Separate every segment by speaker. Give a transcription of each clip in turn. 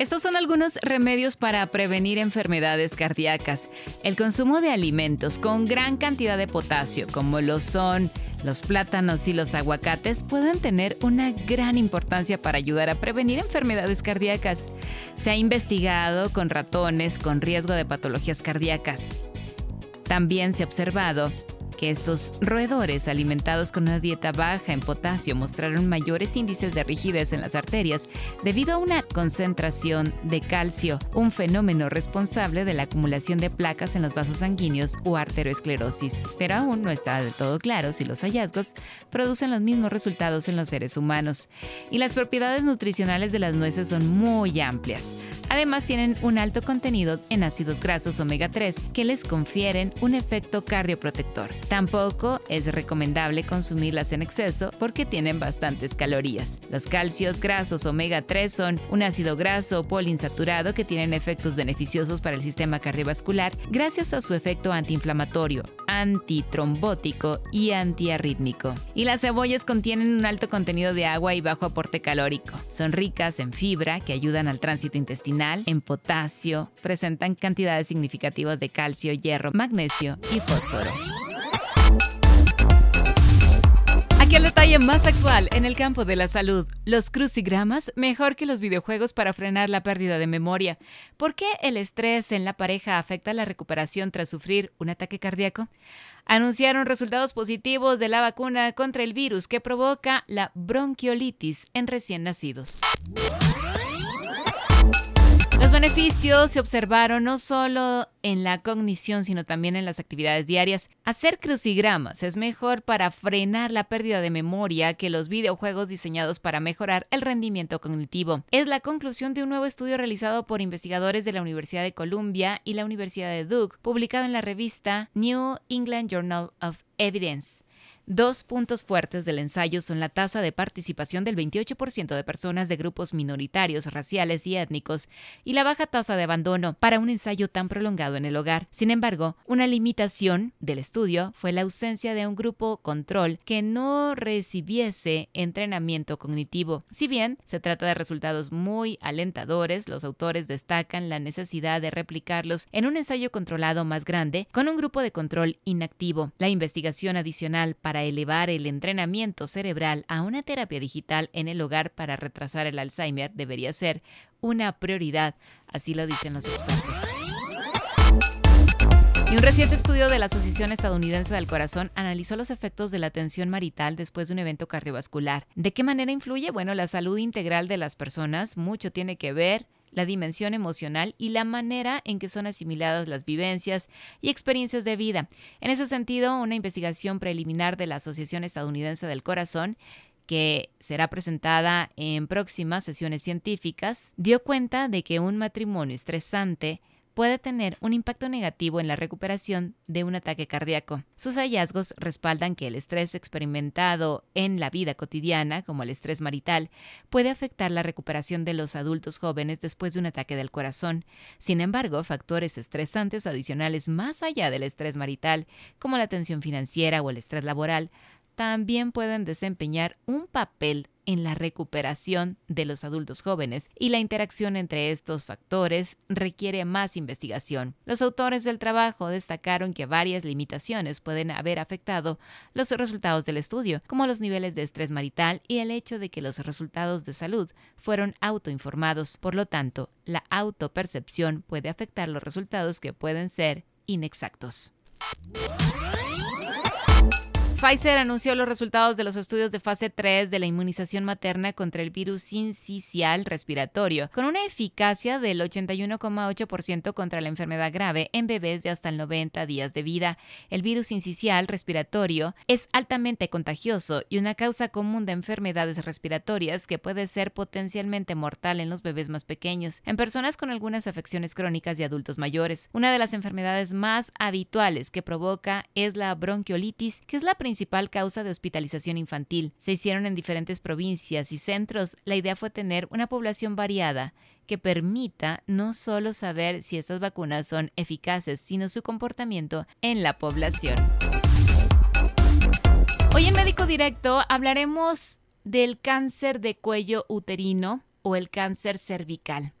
Speaker 1: Estos son algunos remedios para prevenir enfermedades cardíacas. El consumo de alimentos con gran cantidad de potasio, como lo son los plátanos y los aguacates, pueden tener una gran importancia para ayudar a prevenir enfermedades cardíacas. Se ha investigado con ratones con riesgo de patologías cardíacas. También se ha observado que estos roedores alimentados con una dieta baja en potasio mostraron mayores índices de rigidez en las arterias debido a una concentración de calcio, un fenómeno responsable de la acumulación de placas en los vasos sanguíneos o arteriosclerosis. Pero aún no está del todo claro si los hallazgos producen los mismos resultados en los seres humanos. Y las propiedades nutricionales de las nueces son muy amplias. Además tienen un alto contenido en ácidos grasos omega 3 que les confieren un efecto cardioprotector. Tampoco es recomendable consumirlas en exceso porque tienen bastantes calorías. Los calcios grasos omega 3 son un ácido graso poliinsaturado que tienen efectos beneficiosos para el sistema cardiovascular gracias a su efecto antiinflamatorio, antitrombótico y antiarrítmico. Y las cebollas contienen un alto contenido de agua y bajo aporte calórico. Son ricas en fibra que ayudan al tránsito intestinal en potasio, presentan cantidades significativas de calcio, hierro, magnesio y fósforo. Más actual en el campo de la salud. Los crucigramas mejor que los videojuegos para frenar la pérdida de memoria. ¿Por qué el estrés en la pareja afecta la recuperación tras sufrir un ataque cardíaco? Anunciaron resultados positivos de la vacuna contra el virus que provoca la bronquiolitis en recién nacidos. Beneficios se observaron no solo en la cognición, sino también en las actividades diarias. Hacer crucigramas es mejor para frenar la pérdida de memoria que los videojuegos diseñados para mejorar el rendimiento cognitivo. Es la conclusión de un nuevo estudio realizado por investigadores de la Universidad de Columbia y la Universidad de Duke, publicado en la revista New England Journal of Evidence. Dos puntos fuertes del ensayo son la tasa de participación del 28% de personas de grupos minoritarios, raciales y étnicos y la baja tasa de abandono para un ensayo tan prolongado en el hogar. Sin embargo, una limitación del estudio fue la ausencia de un grupo control que no recibiese entrenamiento cognitivo. Si bien se trata de resultados muy alentadores, los autores destacan la necesidad de replicarlos en un ensayo controlado más grande con un grupo de control inactivo. La investigación adicional para elevar el entrenamiento cerebral a una terapia digital en el hogar para retrasar el Alzheimer debería ser una prioridad, así lo dicen los expertos. Y un reciente estudio de la Asociación Estadounidense del Corazón analizó los efectos de la tensión marital después de un evento cardiovascular. ¿De qué manera influye? Bueno, la salud integral de las personas mucho tiene que ver la dimensión emocional y la manera en que son asimiladas las vivencias y experiencias de vida. En ese sentido, una investigación preliminar de la Asociación Estadounidense del Corazón que será presentada en próximas sesiones científicas, dio cuenta de que un matrimonio estresante puede tener un impacto negativo en la recuperación de un ataque cardíaco. Sus hallazgos respaldan que el estrés experimentado en la vida cotidiana, como el estrés marital, puede afectar la recuperación de los adultos jóvenes después de un ataque del corazón. Sin embargo, factores estresantes adicionales más allá del estrés marital, como la tensión financiera o el estrés laboral, también pueden desempeñar un papel en la recuperación de los adultos jóvenes y la interacción entre estos factores requiere más investigación. Los autores del trabajo destacaron que varias limitaciones pueden haber afectado los resultados del estudio, como los niveles de estrés marital y el hecho de que los resultados de salud fueron autoinformados. Por lo tanto, la autopercepción puede afectar los resultados que pueden ser inexactos. Pfizer anunció los resultados de los estudios de fase 3 de la inmunización materna contra el virus sincicial respiratorio, con una eficacia del 81,8% contra la enfermedad grave en bebés de hasta el 90 días de vida. El virus sincicial respiratorio es altamente contagioso y una causa común de enfermedades respiratorias que puede ser potencialmente mortal en los bebés más pequeños, en personas con algunas afecciones crónicas y adultos mayores. Una de las enfermedades más habituales que provoca es la bronquiolitis, que es la principal causa de hospitalización infantil. Se hicieron en diferentes provincias y centros. La idea fue tener una población variada que permita no solo saber si estas vacunas son eficaces, sino su comportamiento en la población. Hoy en Médico Directo hablaremos del cáncer de cuello uterino o el cáncer cervical.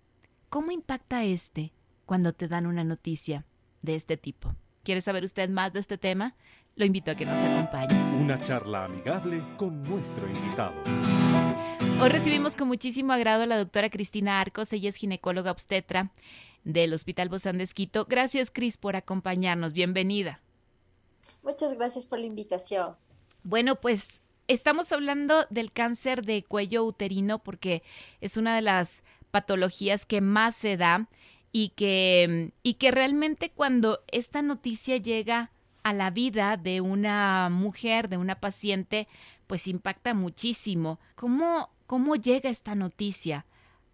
Speaker 1: ¿Cómo impacta este cuando te dan una noticia de este tipo? ¿Quiere saber usted más de este tema? Lo invito a que nos acompañe.
Speaker 2: Una charla amigable con nuestro invitado.
Speaker 1: Hoy recibimos con muchísimo agrado a la doctora Cristina Arcos, ella es ginecóloga obstetra del Hospital Bozán de Esquito. Gracias, Cris, por acompañarnos. Bienvenida.
Speaker 3: Muchas gracias por la invitación.
Speaker 1: Bueno, pues estamos hablando del cáncer de cuello uterino porque es una de las patologías que más se da y que, y que realmente cuando esta noticia llega a la vida de una mujer, de una paciente, pues impacta muchísimo. ¿Cómo, cómo llega esta noticia?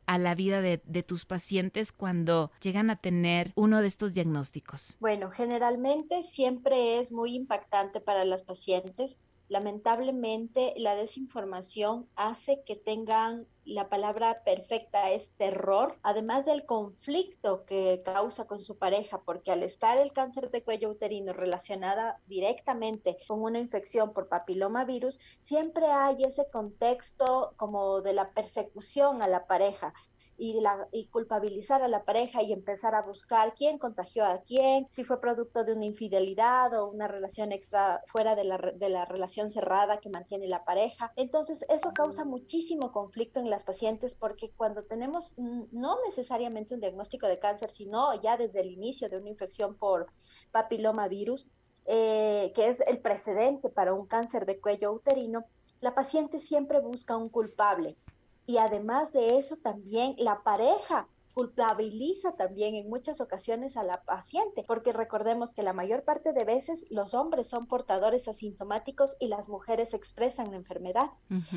Speaker 1: a la vida de, de, tus pacientes cuando llegan a tener uno de estos diagnósticos?
Speaker 3: Bueno, generalmente siempre es muy impactante para las pacientes lamentablemente la desinformación hace que tengan la palabra perfecta es terror, además del conflicto que causa con su pareja, porque al estar el cáncer de cuello uterino relacionada directamente con una infección por papilomavirus, siempre hay ese contexto como de la persecución a la pareja y, la, y culpabilizar a la pareja y empezar a buscar quién contagió a quién, si fue producto de una infidelidad o una relación extra fuera de la, de la relación cerrada que mantiene la pareja. Entonces, eso causa muchísimo conflicto en las pacientes porque cuando tenemos no necesariamente un diagnóstico de cáncer, sino ya desde el inicio de una infección por papilomavirus, eh, que es el precedente para un cáncer de cuello uterino, la paciente siempre busca un culpable y además de eso también la pareja culpabiliza también en muchas ocasiones a la paciente, porque recordemos que la mayor parte de veces los hombres son portadores asintomáticos y las mujeres expresan la enfermedad.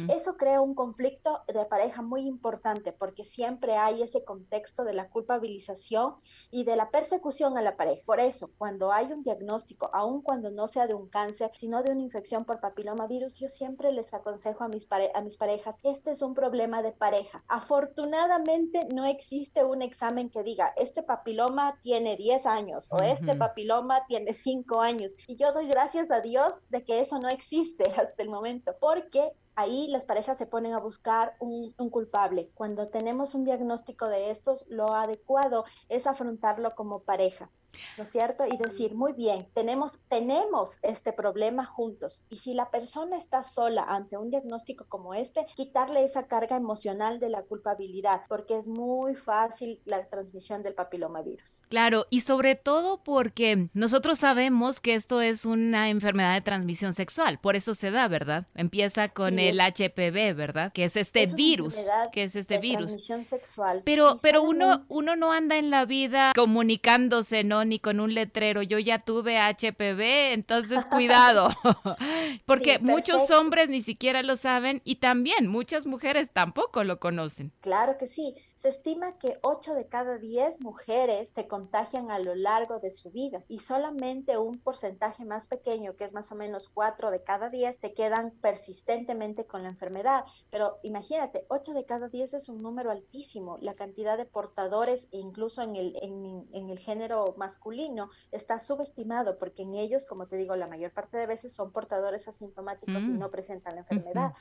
Speaker 3: Eso crea un conflicto de pareja muy importante, porque siempre hay ese contexto de la culpabilización y de la persecución a la pareja. Por eso, cuando hay un diagnóstico, aun cuando no sea de un cáncer, sino de una infección por papilomavirus, yo siempre les aconsejo a mis, a mis parejas, este es un problema de pareja. Afortunadamente no existe un examen que diga, este papiloma tiene 10 años o este papiloma tiene 5 años. Y yo doy gracias a Dios de que eso no existe hasta el momento, porque ahí las parejas se ponen a buscar un, un, culpable. Cuando tenemos un diagnóstico de estos, lo adecuado es afrontarlo como pareja. ¿No es cierto? Y decir, muy bien, tenemos, tenemos este problema juntos. Y si la persona está sola ante un diagnóstico como este, quitarle esa carga emocional de la culpabilidad, porque es muy fácil la transmisión del papilomavirus.
Speaker 1: Claro, y sobre todo porque nosotros sabemos que esto es una enfermedad de transmisión sexual, por eso se da, ¿verdad? Empieza con el HPV, ¿verdad? Que es este virus, que es este virus.
Speaker 3: Transmisión sexual.
Speaker 1: Pero, pero uno, uno no anda en la vida comunicándose, ¿no? Ni con un letrero, yo ya tuve HPV, entonces cuidado, porque muchos hombres ni siquiera lo saben y también muchas mujeres tampoco lo conocen.
Speaker 3: Claro que sí, se estima que 8 de cada 10 mujeres se contagian a lo largo de su vida y solamente un porcentaje más pequeño, que es más o menos 4 de cada 10, se quedan persistentemente con la enfermedad. Pero imagínate, 8 de cada 10 es un número altísimo, la cantidad de portadores incluso en el, en, en el género más masculino está subestimado porque en ellos, como te digo, la mayor parte de veces son portadores asintomáticos y mm. no presentan la enfermedad.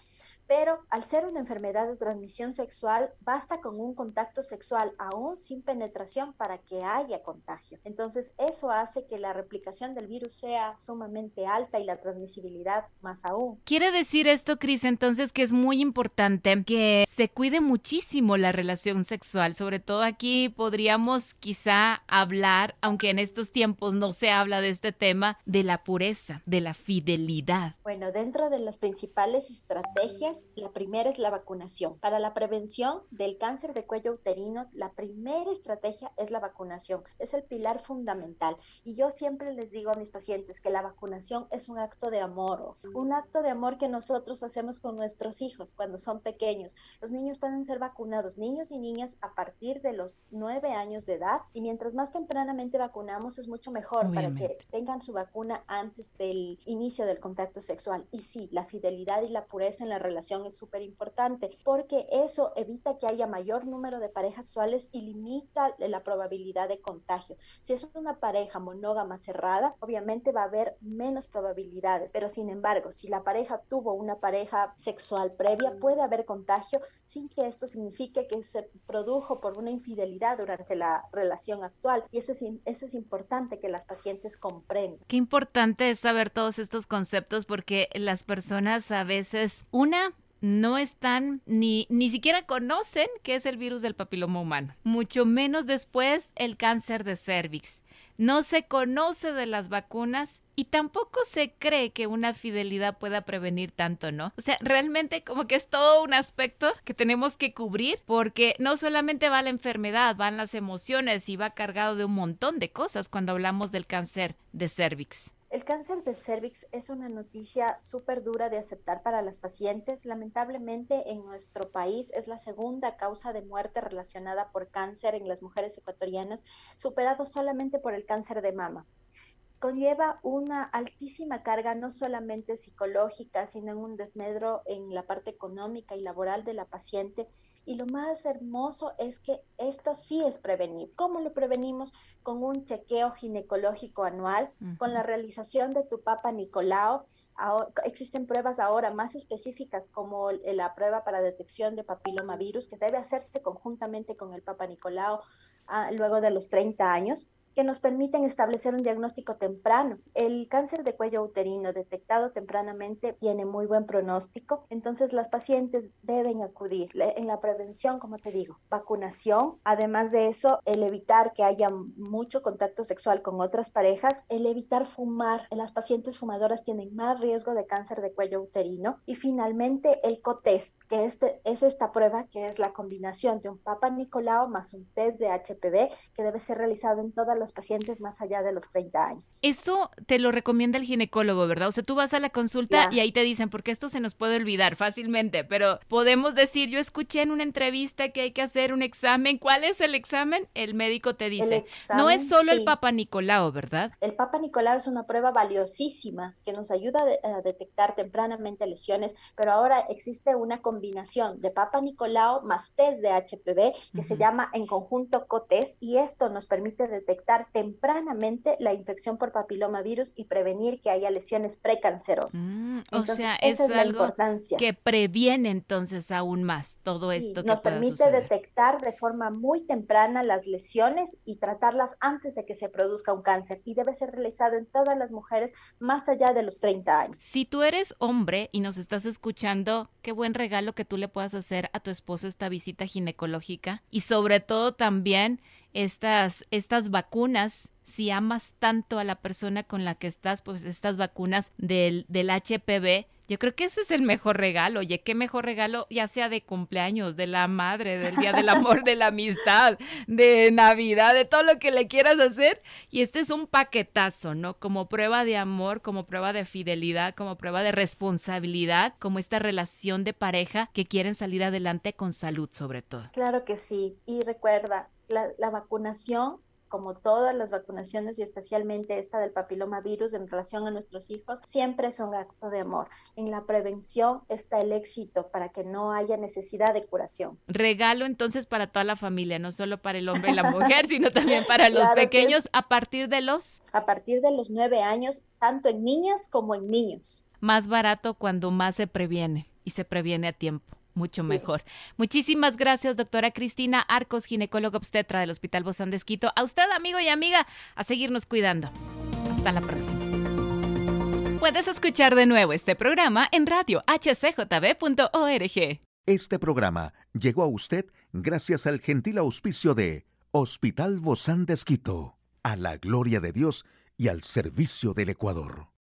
Speaker 3: Pero al ser una enfermedad de transmisión sexual, basta con un contacto sexual aún sin penetración para que haya contagio. Entonces, eso hace que la replicación del virus sea sumamente alta y la transmisibilidad más aún.
Speaker 1: Quiere decir esto, Cris, entonces que es muy importante que se cuide muchísimo la relación sexual. Sobre todo aquí podríamos quizá hablar, aunque aunque en estos tiempos no se habla de este tema, de la pureza, de la fidelidad.
Speaker 3: Bueno, dentro de las principales estrategias, la primera es la vacunación. Para la prevención del cáncer de cuello uterino, la primera estrategia es la vacunación. Es el pilar fundamental. Y yo siempre les digo a mis pacientes que la vacunación es un acto de amor, un acto de amor que nosotros hacemos con nuestros hijos cuando son pequeños. Los niños pueden ser vacunados, niños y niñas, a partir de los nueve años de edad. Y mientras más tempranamente vacunamos, es mucho mejor para que tengan su vacuna antes del inicio del contacto sexual. Y sí, la fidelidad y la pureza en la relación es súper importante porque eso evita que haya mayor número de parejas sexuales y limita la probabilidad de contagio. Si es una pareja monógama cerrada, obviamente va a haber menos probabilidades, pero sin embargo, si la pareja tuvo una pareja sexual previa, puede haber contagio sin que esto signifique que se produjo por una infidelidad durante la relación actual. Y eso es, es importante que las pacientes comprendan.
Speaker 1: Qué importante es saber todos estos conceptos porque las personas a veces, una, no están ni, ni siquiera conocen qué es el virus del papiloma humano, mucho menos después el cáncer de cervix. No se conoce de las vacunas y tampoco se cree que una fidelidad pueda prevenir tanto, ¿no? O sea, realmente como que es todo un aspecto que tenemos que cubrir porque no solamente va la enfermedad, van las emociones y va cargado de un montón de cosas cuando hablamos del cáncer de cervix.
Speaker 3: El cáncer de cervix es una noticia súper dura de aceptar para las pacientes. Lamentablemente en nuestro país es la segunda causa de muerte relacionada por cáncer en las mujeres ecuatorianas, superado solamente por el cáncer de mama conlleva una altísima carga no solamente psicológica, sino en un desmedro en la parte económica y laboral de la paciente. Y lo más hermoso es que esto sí es prevenir. ¿Cómo lo prevenimos? Con un chequeo ginecológico anual, con la realización de tu Papa Nicolau. existen pruebas ahora más específicas como la prueba para detección de papilomavirus que debe hacerse conjuntamente con el Papa Nicolau ah, luego de los 30 años que nos permiten establecer un diagnóstico temprano. El cáncer de cuello uterino detectado tempranamente tiene muy buen pronóstico, entonces las pacientes deben acudir en la prevención, como te digo, vacunación, además de eso, el evitar que haya mucho contacto sexual con otras parejas, el evitar fumar, las pacientes fumadoras tienen más riesgo de cáncer de cuello uterino. Y finalmente el COTEST, que este, es esta prueba que es la combinación de un Papa Nicolau más un test de HPV que debe ser realizado en todas las pacientes más allá de los 30 años.
Speaker 1: Eso te lo recomienda el ginecólogo, ¿verdad? O sea, tú vas a la consulta y ahí te dicen, porque esto se nos puede olvidar fácilmente, pero podemos decir, yo escuché en una entrevista que hay que hacer un examen. ¿Cuál es el examen? El médico te dice. no es solo el Papa Nicolau, ¿verdad?
Speaker 3: El Papa Nicolau es una prueba valiosísima que nos ayuda a detectar tempranamente lesiones, pero ahora existe una combinación de Papa Nicolau más test de HPV que se llama en conjunto COTES y esto nos permite detectar tempranamente la infección por papilomavirus y prevenir que haya lesiones precancerosas.
Speaker 1: Mm, o sea, es, algo que previene entonces aún más todo esto.
Speaker 3: nos permite detectar de forma muy temprana las lesiones y tratarlas antes de que se produzca un cáncer y debe ser realizado en todas las mujeres más allá de los 30 años.
Speaker 1: Si tú eres hombre y nos estás escuchando, qué buen regalo que tú le puedas hacer a tu esposo esta visita ginecológica y sobre todo también estas, estas vacunas, si amas tanto a la persona con la que estás, pues estas vacunas del, del HPV, yo creo que ese es el mejor regalo. Oye, qué mejor regalo, ya sea de cumpleaños, de la madre, del día del amor, de la amistad, de Navidad, de todo lo que le quieras hacer. Y este es un paquetazo, ¿no? Como prueba de amor, como prueba de fidelidad, como prueba de responsabilidad, como esta relación de pareja que quieren salir adelante con salud, sobre todo.
Speaker 3: Claro que sí. Y recuerda, la, vacunación, como todas las vacunaciones y especialmente esta del papilomavirus en relación a nuestros hijos, siempre es un acto de amor. En la prevención está el éxito para que no haya necesidad de curación.
Speaker 1: Regalo entonces para toda la familia, no solo para el hombre y la mujer, sino también para los pequeños a partir de los...
Speaker 3: A partir de los nueve años, tanto en niñas como en niños.
Speaker 1: Más barato cuando más se previene y se previene a tiempo mucho mejor. Muchísimas gracias, doctora Cristina Arcos, ginecóloga obstetra del Hospital Bozán de Esquito. A usted, amigo y amiga, a seguirnos cuidando. Hasta la próxima. Puedes escuchar de nuevo este programa en radio hcjb.org.
Speaker 4: Este programa llegó a usted gracias al gentil auspicio de Hospital Bozán de Esquito a la gloria de Dios y al servicio del Ecuador.